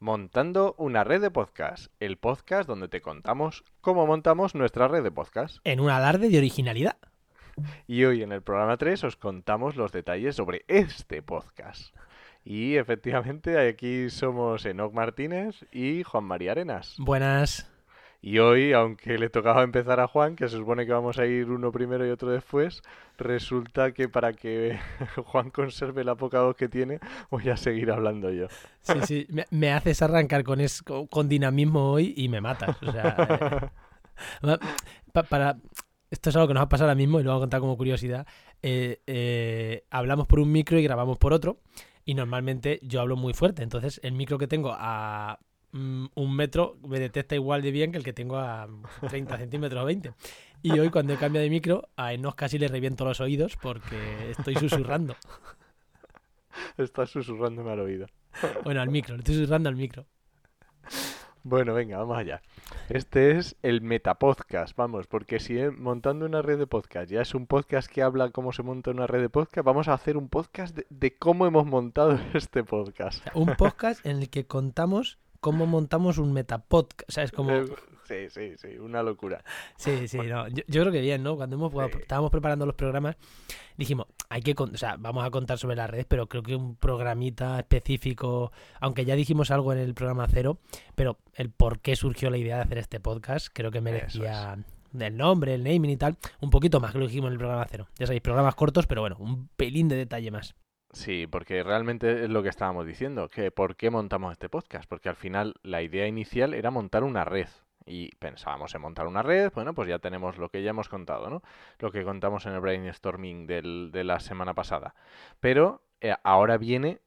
Montando una red de podcast, el podcast donde te contamos cómo montamos nuestra red de podcast. En un alarde de originalidad. Y hoy en el programa 3 os contamos los detalles sobre este podcast. Y efectivamente aquí somos Enoc Martínez y Juan María Arenas. Buenas. Y hoy, aunque le tocaba empezar a Juan, que se supone que vamos a ir uno primero y otro después, resulta que para que Juan conserve la poca voz que tiene, voy a seguir hablando yo. Sí, sí, me, haces arrancar con, es, con, dinamismo hoy y me matas. O sea, eh, para, esto es algo que nos ha pasado ahora mismo y lo voy a contar como curiosidad. Eh, eh, hablamos por un micro y grabamos por otro. Y normalmente yo hablo muy fuerte. Entonces, el micro que tengo a un metro me detecta igual de bien que el que tengo a 30 centímetros o 20. Y hoy cuando cambia de micro, a Enos casi le reviento los oídos porque estoy susurrando. Estás susurrándome al oído. Bueno, al micro, le estoy susurrando al micro. Bueno, venga, vamos allá. Este es el Metapodcast, vamos, porque si montando una red de podcast ya es un podcast que habla cómo se monta una red de podcast, vamos a hacer un podcast de, de cómo hemos montado este podcast. un podcast en el que contamos cómo montamos un metapodcast. O sea, es como... Eh, sí, sí, sí, una locura. Sí, sí, no. Yo, creo que bien, ¿no? Cuando hemos, estábamos preparando los programas, dijimos, hay que, o sea, vamos a contar sobre las redes, pero creo que un programita específico, aunque ya dijimos algo en el programa cero, pero el por qué surgió la idea de hacer este podcast, creo que merecía el nombre, el naming y tal, un poquito más que lo dijimos en el programa cero. Ya sabéis, programas cortos, pero bueno, un pelín de detalle más. Sí, porque realmente es lo que estábamos diciendo, que por qué montamos este podcast, porque al final la idea inicial era montar una red y pensábamos en montar una red, bueno, pues ya tenemos lo que ya hemos contado, ¿no? Lo que contamos en el brainstorming del, de la semana pasada. Pero eh, ahora viene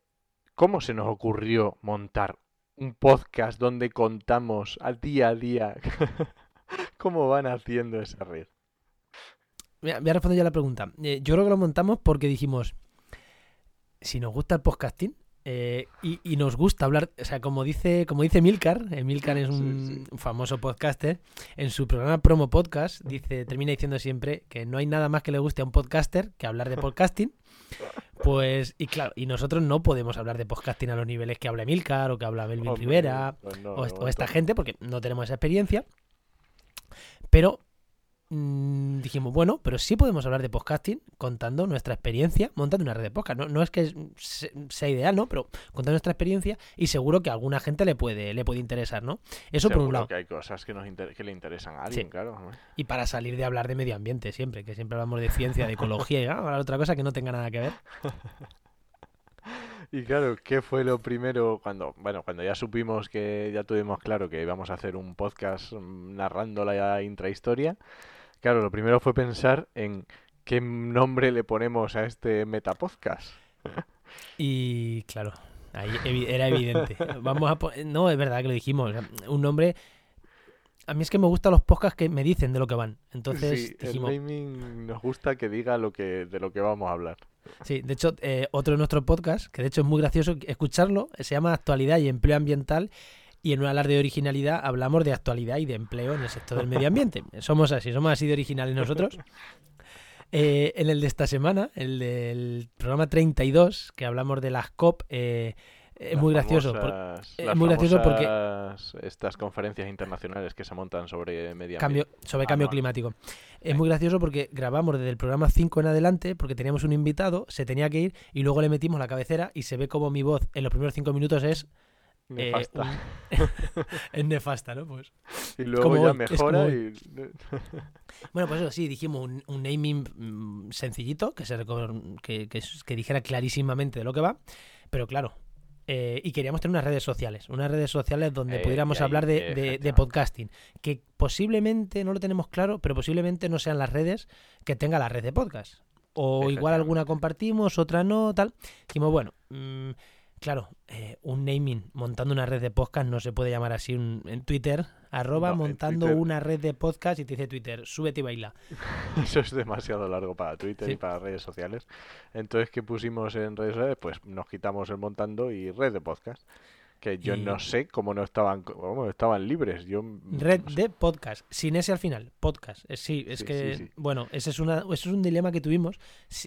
cómo se nos ocurrió montar un podcast donde contamos al día a día cómo van haciendo esa red. Voy a responder ya la pregunta. Eh, yo creo que lo montamos porque dijimos, si nos gusta el podcasting eh, y, nos gusta hablar, o sea, como dice, como dice Milcar, eh, Milcar es un famoso podcaster, en su programa Promo Podcast dice, termina diciendo siempre que no hay nada más que le guste a un podcaster que hablar de podcasting. Pues, y claro, y nosotros no podemos hablar de podcasting a los niveles que habla Milcar o que habla Melvin Rivera pues o, esta gente, porque no tenemos esa experiencia. Pero Mm, dijimos, bueno, pero sí podemos hablar de podcasting contando nuestra experiencia montando una red de podcast. No, es que sea ideal, ¿no? Pero contando nuestra experiencia y seguro que a alguna gente le puede, le puede interesar, ¿no? Eso por un lado. que hay cosas que, nos que le interesan a alguien, claro. Y para salir de hablar de medio ambiente siempre, que siempre hablamos de ciencia, de ecología y ah, otra cosa que no tenga nada que ver. Y claro, ¿qué fue lo primero cuando, bueno, cuando ya supimos que ya tuvimos claro que íbamos a hacer un podcast mm, narrando la intrahistoria? Claro, lo primero fue pensar en qué nombre le ponemos a este metapodcast. Y claro, ahí era evidente. Vamos a no, es verdad que lo dijimos. Un nombre. A mí es que me gustan los podcasts que me dicen de lo que van. Entonces dijimos. El naming nos gusta que diga lo que de lo que vamos a hablar. Sí, de hecho, eh, otro de nuestros podcasts, que de hecho es muy gracioso escucharlo, se llama Actualidad y Empleo Ambiental y en un alarde de originalidad hablamos de actualidad y de empleo en el sector del medio ambiente. Somos así, somos así de originales nosotros. Eh, en el de esta semana, el del programa 32, que hablamos de las COP, eh, es muy gracioso. es muy gracioso porque estas conferencias internacionales que se montan sobre medio cambio, sobre cambio climático. Es muy gracioso porque grabamos desde el programa 5 en adelante porque teníamos un invitado, se tenía que ir y luego le metimos la cabecera y se ve como mi voz en los primeros 5 minutos es Nefasta. es nefasta, ¿no? Pues. Y luego ya mejora y. bueno, pues eso sí, dijimos un, naming mm, sencillito, que, se que, que, dijera clarísimamente de lo que va, pero claro. Eh, y queríamos tener unas redes sociales, unas redes sociales donde eh, pudiéramos hablar de, de, podcasting, que posiblemente, no lo tenemos claro, pero posiblemente no sean las redes que tenga la red de podcast. O igual alguna compartimos, otra no, tal. Dijimos, bueno, mmm, Claro, eh, un naming montando una red de podcast no se puede llamar así en Twitter, arroba montando una red de podcast y te dice Twitter, súbete y baila. Eso es demasiado largo para Twitter y para redes sociales. Entonces, ¿qué pusimos en redes sociales? Pues nos quitamos el montando y red de podcast. Que yo no sé cómo no estaban, cómo estaban libres. Yo, red de podcast, sin ese al final, podcast. Sí, es que, bueno, ese es, una, ese es un dilema que tuvimos.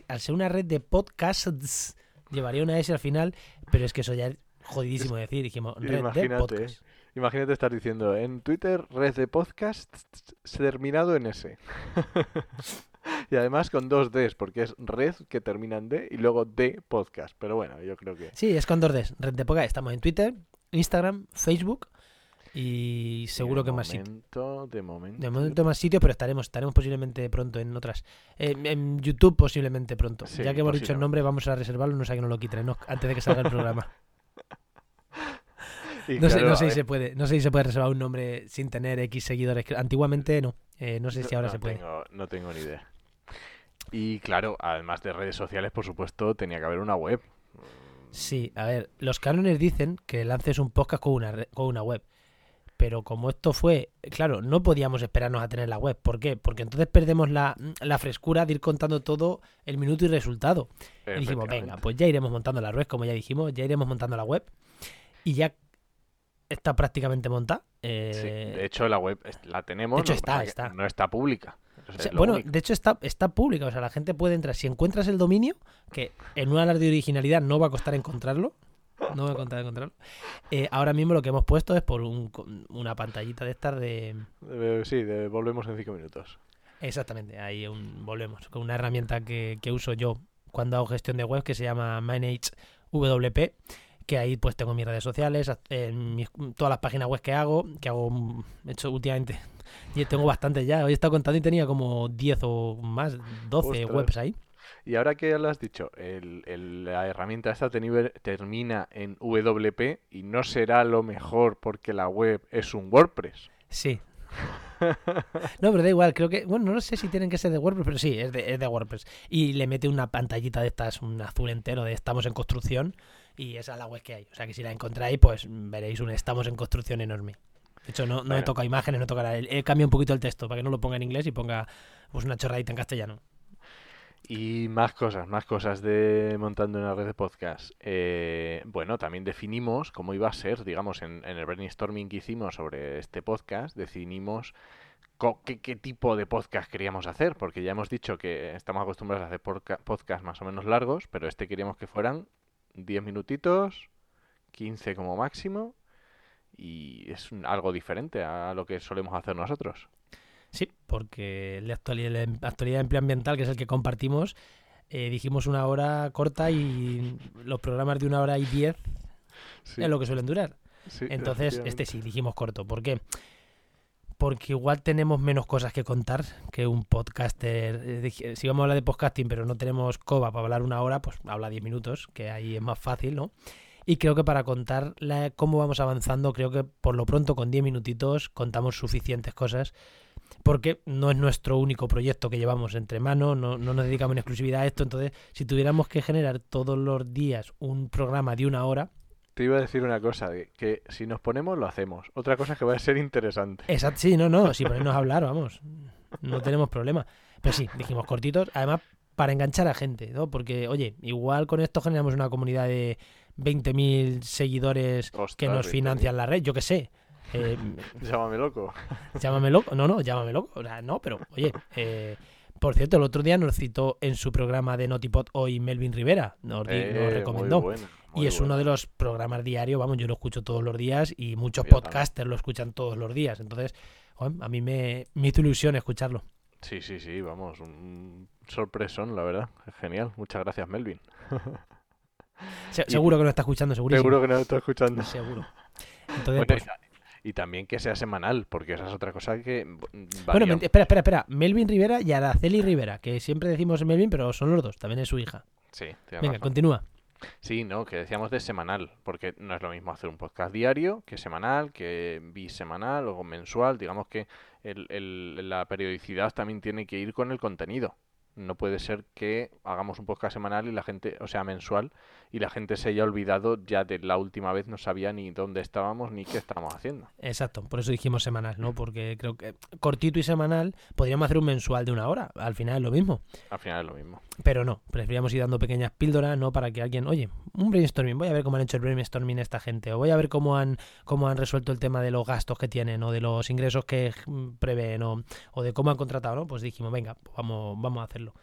Al ser una red de podcasts llevaría una S al final, pero es que eso ya jodidísimo decir. Dijimos red de Imagínate, podcast. imagínate estar diciendo en Twitter red de podcast terminado en S. y además con dos Ds, porque es red que termina en D y luego de podcast. Pero bueno, yo creo que Sí, es con dos Ds. Red de podcast. Estamos en Twitter, Instagram, Facebook y seguro de que más sitios. momento, de momento. De momento más sitios, pero estaremos, estaremos posiblemente pronto en otras. Eh, en YouTube posiblemente pronto. Sí, ya que hemos dicho el nombre, vamos a reservarlo, no sé que no lo quiten, ¿no? antes de que salga el programa. No sé, no si ver, se puede, no sé si se puede reservar un nombre sin tener X seguidores. Antiguamente no. Eh, no sé si ahora no se puede. Tengo, no tengo ni idea. Y claro, además de redes sociales, por supuesto, tenía que haber una web. Sí, a ver, los cánones dicen que lances un podcast con una, con una web. Pero como esto fue, claro, no podíamos esperarnos a tener la web. ¿Por qué? Porque entonces perdemos la, la frescura de ir contando todo el minuto y resultado. Y dijimos, venga, pues ya iremos montando la web, como ya dijimos, ya iremos montando la web. Y ya está prácticamente montada. Sí, Eh, de hecho, la web la tenemos. de hecho que está, está. No está pública. O sea, bueno, único. de hecho está, está pública, o sea, la gente puede entrar. Si encuentras el dominio, que en una alarde de originalidad no va a costar encontrarlo, no va a costar encontrarlo. eh, ahora mismo lo que hemos puesto es por un- una pantallita de estas de... Eh, sí, de- volvemos en cinco minutos. Exactamente, ahí un- volvemos, con una herramienta que, que uso yo cuando hago gestión de web que se llama ManageWP, que ahí pues tengo mis redes sociales, en mis- todas las páginas web que hago, que hago, mm, he hecho últimamente, y tengo bastantes ya, hoy he estado contando y tenía como 10 o más, 12 Ostras. webs ahí. Y ahora que ya lo has dicho, el- el- la herramienta esta termina en WP y no será lo mejor porque la web es un WordPress. Sí. No, pero da igual, creo que, bueno, no sé si tienen que ser de WordPress, pero sí, es de, es de WordPress. Y le mete una pantallita de estas, un azul entero de estamos en construcción y esa es la web que hay. O sea que si la encontráis, pues veréis un estamos en construcción enorme. De hecho, no, no he Bueno. tocado imágenes, no he tocado nada. He cambiado un poquito el texto para que no lo ponga en inglés y ponga pues una chorradita en castellano. Y más cosas, más cosas de montando una red de podcast. Eh, bueno, también definimos cómo iba a ser, digamos, en, en el brainstorming que hicimos sobre este podcast, definimos qué, qué tipo de podcast queríamos hacer, porque ya hemos dicho que estamos acostumbrados a hacer podca- podcasts más o menos largos, pero este queríamos que fueran 10 minutitos, 15 como máximo, y es algo diferente a lo que solemos hacer nosotros. Sí, porque de actualidad, actualidad de empleo ambiental, que es el que compartimos, eh, dijimos una hora corta y los programas de una hora y diez Sí, es lo que suelen durar. sí, Entonces, este sí, dijimos corto. ¿Por qué? Porque igual tenemos menos cosas que contar que un podcaster. Eh, Si vamos a hablar de podcasting, pero no tenemos coba para hablar una hora, pues habla 10 minutos, que ahí es más fácil, ¿no? Y creo que para contar la- cómo vamos avanzando, creo que por lo pronto con 10 minutitos contamos suficientes cosas. Porque no es nuestro único proyecto que llevamos entre manos, no, no nos dedicamos en exclusividad a esto. Entonces, si tuviéramos que generar todos los días un programa de una hora, Te iba a decir una cosa, que si nos ponemos lo hacemos. Otra cosa es que va a ser interesante. Exacto, sí, no, no, si ponernos a hablar, vamos, no tenemos problema. Pero sí, dijimos cortitos, además para enganchar a gente, ¿no? Porque, oye, igual con esto generamos una comunidad de 20.000 seguidores que nos 20.000. financian la red, yo qué sé. Eh, Llámame loco. llámame loco, no, no, llámame loco, o sea, no, pero, oye, eh, por cierto, el otro día nos citó en su programa de Notipod hoy Melvin Rivera, nos, Eh, muy recomendó. buena, Y muy es uno de los programas diarios, vamos, yo lo escucho todos los días y muchos también. podcasters lo escuchan todos los días. Entonces, joder, a mí me, me hizo ilusión escucharlo. Sí, sí, sí, vamos, un sorpresón, la verdad. Genial. Muchas gracias, Melvin. Se- seguro que lo está escuchando, segurísimo. Seguro que nos está escuchando. Seguro. Entonces, Bueno, pues- y, ta- y también que sea semanal, porque esa es otra cosa que mm, bueno, espera, espera, espera. Melvin Rivera y Araceli Rivera, que siempre decimos Melvin, pero son los dos, también es su hija. Sí, Venga, razón. continúa. Sí, no, que decíamos de semanal, porque no es lo mismo hacer un podcast diario que semanal, que bisemanal o mensual. Digamos que el- el- la periodicidad también tiene que ir con el contenido. No puede ser que hagamos un podcast semanal y la gente, o sea, mensual, y la gente se haya olvidado ya de la última vez, no sabía ni dónde estábamos ni qué estábamos haciendo. Exacto, por eso dijimos semanal, ¿no? Porque creo que cortito y semanal podríamos hacer un mensual de una hora. Al final es lo mismo. Al final es lo mismo. Pero no, preferíamos ir dando pequeñas píldoras, ¿no? Para que alguien, oye, un brainstorming, voy a ver cómo han hecho el brainstorming esta gente, o voy a ver cómo han, cómo han resuelto el tema de los gastos que tienen, o de los ingresos que mm, prevén, o, o de cómo han contratado, ¿no? Pues dijimos, venga, vamos, vamos a hacerlo.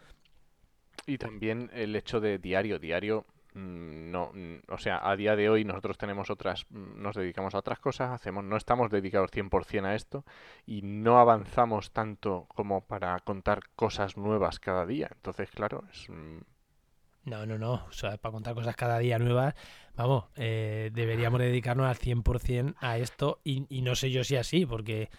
Y también el hecho de diario, diario, no, mm, o sea, a día de hoy nosotros tenemos otras, mm, nos dedicamos a otras cosas, hacemos, no estamos dedicados 100% a esto y no avanzamos tanto como para contar cosas nuevas cada día. Entonces, claro, es... mm, No, no, no. O sea, para contar cosas cada día nuevas, vamos, eh, deberíamos dedicarnos al 100% a esto y, y no sé yo si así, porque,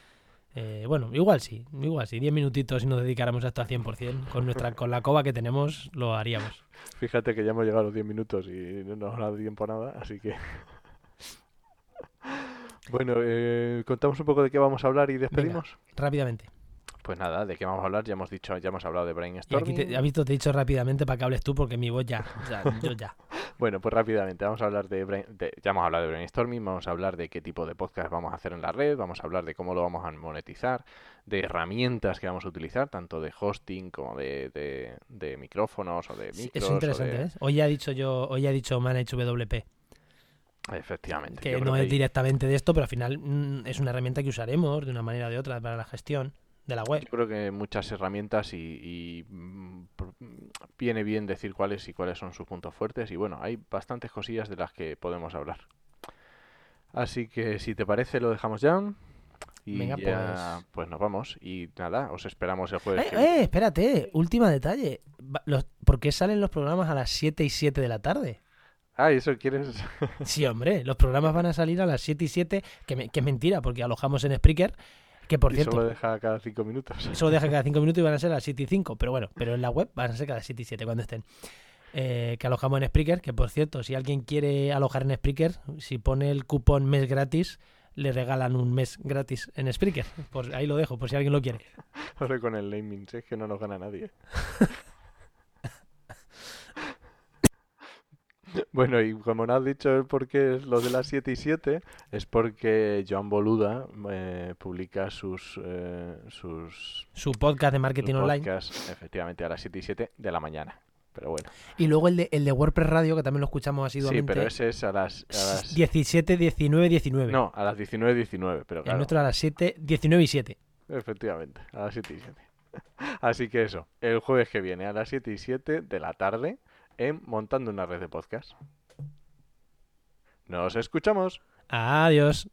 eh, bueno, igual sí, igual sí. 10 minutitos si nos dedicáramos a esto al 100%, con, nuestra, con la cova que tenemos, lo haríamos. Fíjate que ya hemos llegado a los 10 minutos y no nos ha dado tiempo a nada, así que... Bueno, eh, contamos un poco de qué vamos a hablar y despedimos. Rápidamente. Pues nada, de qué vamos a hablar, ya hemos dicho, ya hemos hablado de Y aquí brainstorming. te, visto, te he dicho rápidamente para que hables tú, porque mi voz ya, ya, yo ya. Bueno, pues rápidamente, vamos a hablar de, brain- de- ya hemos hablado de brainstorming, vamos a hablar de qué tipo de podcast vamos a hacer en la red, vamos a hablar de cómo lo vamos a monetizar, de herramientas que vamos a utilizar, tanto de hosting como de, de- de micrófonos o de micros. Es interesante, de- ¿eh? Hoy ya he dicho yo, hoy ya he dicho Manage WP, Efectivamente. que no que es directamente de esto, pero al final mm, es una herramienta que usaremos de una manera o de otra para la gestión de la web. Yo creo que muchas herramientas y, y, mm, viene bien decir cuáles y cuáles son sus puntos fuertes y bueno, hay bastantes cosillas de las que podemos hablar. Así que si te parece lo dejamos ya y Venga, ya pues. pues nos vamos y nada, os esperamos el jueves. Eh, que eh, espérate, última detalle. Los- ¿Por qué salen los programas a las 7 y 7 de la tarde? Ah, ¿y eso quieres? Sí, hombre, los programas van a salir a las 7 y 7, que, me- que es mentira, porque alojamos en Spreaker, que por y cierto, solo deja cada cinco minutos. solo deja cada 5 minutos y van a ser a las 7 y 5, pero bueno, pero en la web van a ser cada 7 y 7 cuando estén. Eh, que alojamos en Spreaker, que por cierto, si alguien quiere alojar en Spreaker, si pone el cupón mes gratis, le regalan un mes gratis en Spreaker. Por, ahí lo dejo, por si alguien lo quiere. Ahora con el naming, es que no nos gana nadie. Bueno, y como no has dicho el por qué es lo de las 7 y 7, es porque Joan Boluda eh, publica sus, eh, sus, Su podcast de marketing online. podcasts efectivamente a las 7 y 7 de la mañana. Pero bueno, Y luego el de, el de WordPress Radio, que también lo escuchamos sí, asiduamente. pero ese es a las... a las- 17, 19, 19. No, a las 19 19, pero El claro, nuestro a las 7, 19 y 7. efectivamente, a las 7 y 7. Así que eso, el jueves que viene a las 7 y 7 de la tarde en Montando una red de podcast. Nos escuchamos. Adiós.